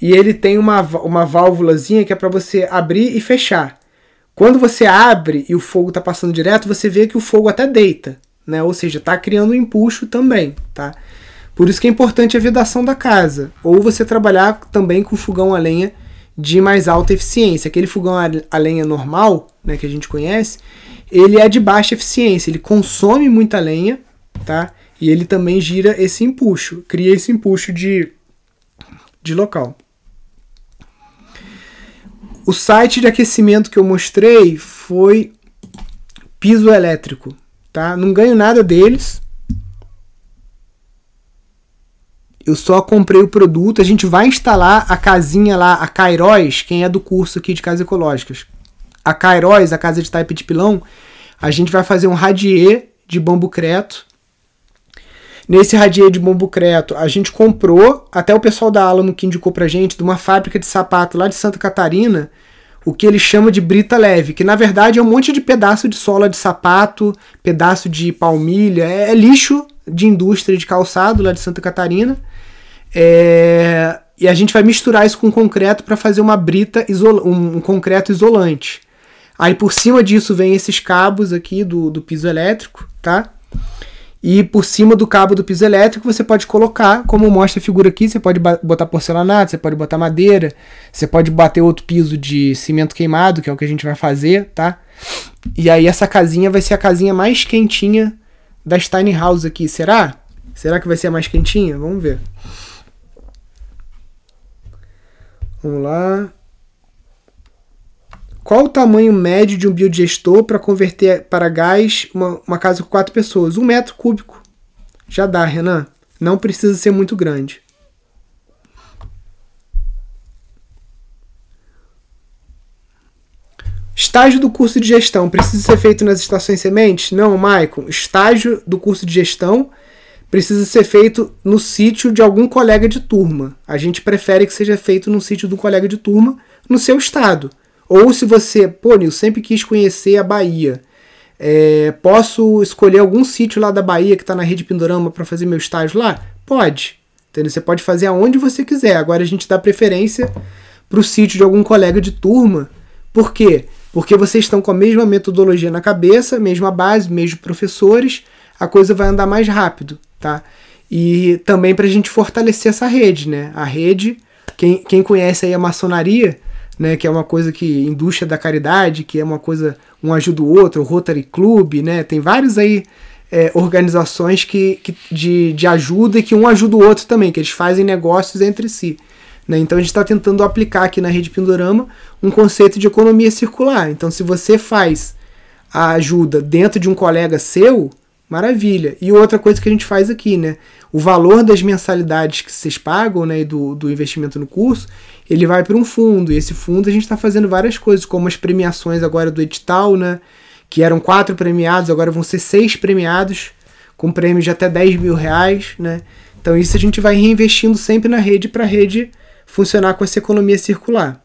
e ele tem uma, uma válvulazinha que é para você abrir e fechar. Quando você abre e o fogo está passando direto, você vê que o fogo até deita, né? Ou seja, está criando um empuxo também, tá? Por isso que é importante a vedação da casa, ou você trabalhar também com fogão a lenha de mais alta eficiência. Aquele fogão a lenha normal, né, que a gente conhece, ele é de baixa eficiência, ele consome muita lenha, tá? E ele também gira esse empuxo, cria esse empuxo de, de local. O site de aquecimento que eu mostrei foi piso elétrico, tá? Não ganho nada deles. Eu só comprei o produto. A gente vai instalar a casinha lá, a Cairóis, quem é do curso aqui de casas ecológicas. A Cairóis, a casa de taipa de pilão, a gente vai fazer um radier de bambu creto. Nesse radier de bambu creto, a gente comprou, até o pessoal da Alamo que indicou pra gente, de uma fábrica de sapato lá de Santa Catarina, o que ele chama de brita leve, que na verdade é um monte de pedaço de sola de sapato, pedaço de palmilha, é, é lixo de indústria de calçado lá de Santa Catarina. É, e a gente vai misturar isso com concreto para fazer uma brita, um, concreto isolante. Aí por cima disso vem esses cabos aqui do, do piso elétrico, tá? E por cima do cabo do piso elétrico você pode colocar, como mostra a figura aqui, você pode botar porcelanato, você pode botar madeira, você pode bater outro piso de cimento queimado, que é o que a gente vai fazer, tá? E aí essa casinha vai ser a casinha mais quentinha das tiny house aqui, será? Será que vai ser a mais quentinha? Vamos ver. Vamos lá. Qual o tamanho médio de um biodigestor para converter para gás uma, uma casa com quatro pessoas? Um metro cúbico. Já dá, Renan. Não precisa ser muito grande. Estágio do curso de gestão precisa ser feito nas estações sementes? Não, Maicon. Estágio do curso de gestão precisa ser feito no sítio de algum colega de turma. A gente prefere que seja feito no sítio do colega de turma no seu estado. Ou se você, pô, Nil, sempre quis conhecer a Bahia. É, posso escolher algum sítio lá da Bahia que está na rede Pindorama para fazer meu estágio lá? Pode. Entendeu? Você pode fazer aonde você quiser. Agora a gente dá preferência para o sítio de algum colega de turma. Por quê? Porque vocês estão com a mesma metodologia na cabeça, mesma base, mesmos professores, a coisa vai andar mais rápido, tá? E também para a gente fortalecer essa rede, né? A rede, quem, quem conhece aí a maçonaria, né, que é uma coisa que indústria da caridade, que é uma coisa um ajuda o outro, o Rotary Club, né, tem vários aí é, organizações que, que, de, de ajuda e que um ajuda o outro também, que eles fazem negócios entre si. Né? Então a gente está tentando aplicar aqui na rede Pindorama um conceito de economia circular. Então se você faz a ajuda dentro de um colega seu, maravilha. E outra coisa que a gente faz aqui, né? O valor das mensalidades que vocês pagam, né, do, do investimento no curso, ele vai para um fundo. E esse fundo a gente está fazendo várias coisas, como as premiações agora do edital, né? Que eram quatro premiados, agora vão ser seis premiados, com prêmios de até 10 mil reais, né? Então isso a gente vai reinvestindo sempre na rede para a rede funcionar com essa economia circular.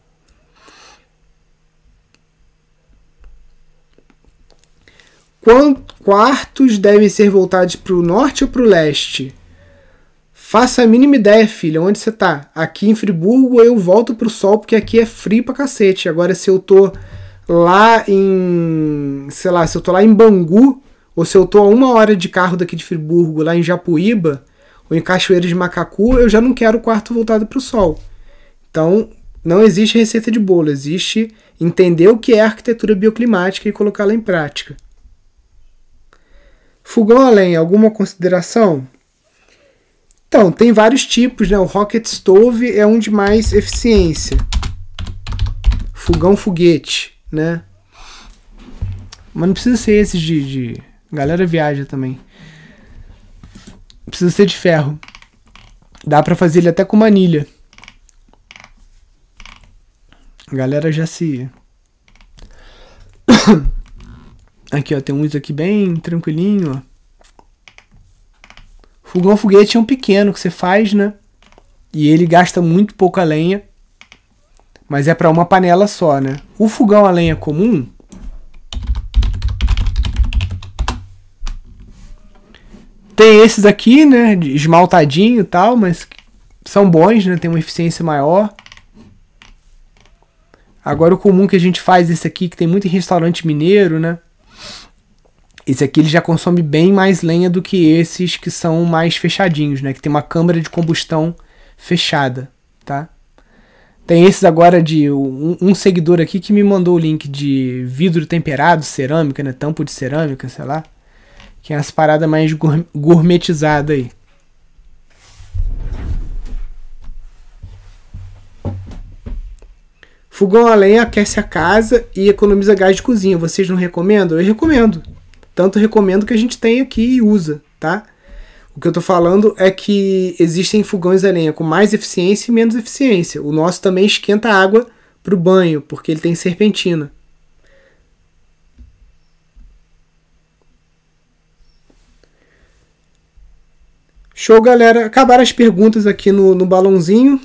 Quartos devem ser voltados para o norte ou para o leste? Faça a mínima ideia, filha, onde você tá? Aqui em Friburgo eu volto pro sol porque aqui é frio pra cacete. Agora se eu tô lá em, sei lá, se eu tô lá em Bangu ou se eu tô a uma hora de carro daqui de Friburgo, lá em Japuíba ou em Cachoeira de Macacu, eu já não quero o quarto voltado pro sol. Então, não existe receita de bolo, existe entender o que é arquitetura bioclimática e colocá-la em prática. Fogão a lenha, alguma consideração? Então, tem vários tipos, né? O Rocket Stove é um de mais eficiência. Fogão foguete, né? Mas não precisa ser esses de, de... Galera viaja também. Precisa ser de ferro. Dá para fazer ele até com manilha. A galera já se. Aqui, ó, tem uns aqui bem tranquilinho, ó. Fogão foguete é um pequeno que você faz, né? E ele gasta muito pouca lenha, mas é para uma panela só, né? O fogão a lenha comum tem esses aqui, né, esmaltadinho e tal, mas são bons, né? Tem uma eficiência maior. Agora o comum que a gente faz esse aqui que tem muito em restaurante mineiro, né? Esse aqui ele já consome bem mais lenha do que esses que são mais fechadinhos, né? Que tem uma câmara de combustão fechada, tá? Tem esses agora de um, um, seguidor aqui que me mandou o link de vidro temperado, cerâmica, né? Tampo de cerâmica, sei lá. Que é essa parada mais gourmetizada aí. Fogão a lenha aquece a casa e economiza gás de cozinha. Vocês não recomendam? Eu recomendo. Tanto recomendo que a gente tem aqui e usa, tá? O que eu tô falando é que existem fogões a lenha com mais eficiência e menos eficiência. O nosso também esquenta água para o banho, porque ele tem serpentina. Show, galera. Acabaram as perguntas aqui no, no balãozinho.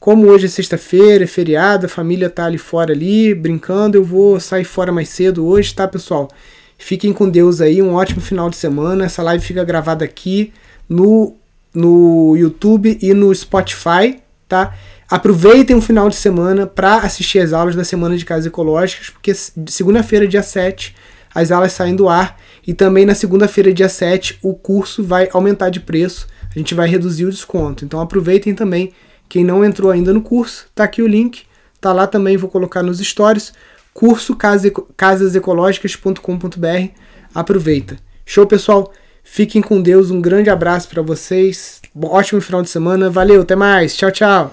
Como hoje é sexta-feira, é feriado, a família tá ali fora ali, brincando, eu vou sair fora mais cedo hoje, tá, pessoal? Fiquem com Deus aí, um ótimo final de semana. Essa live fica gravada aqui no, no YouTube e no Spotify, tá? Aproveitem o final de semana para assistir as aulas da Semana de Casas Ecológicas, porque segunda-feira, dia 7, as aulas saem do ar. E também na segunda-feira, dia 7, o curso vai aumentar de preço. A gente vai reduzir o desconto. Então aproveitem também. Quem não entrou ainda no curso, tá aqui o link. Tá lá também, vou colocar nos stories curso casasecológicas.com.br. Aproveita. Show, pessoal. Fiquem com Deus. Um grande abraço para vocês. Ótimo final de semana. Valeu, até mais. Tchau, tchau.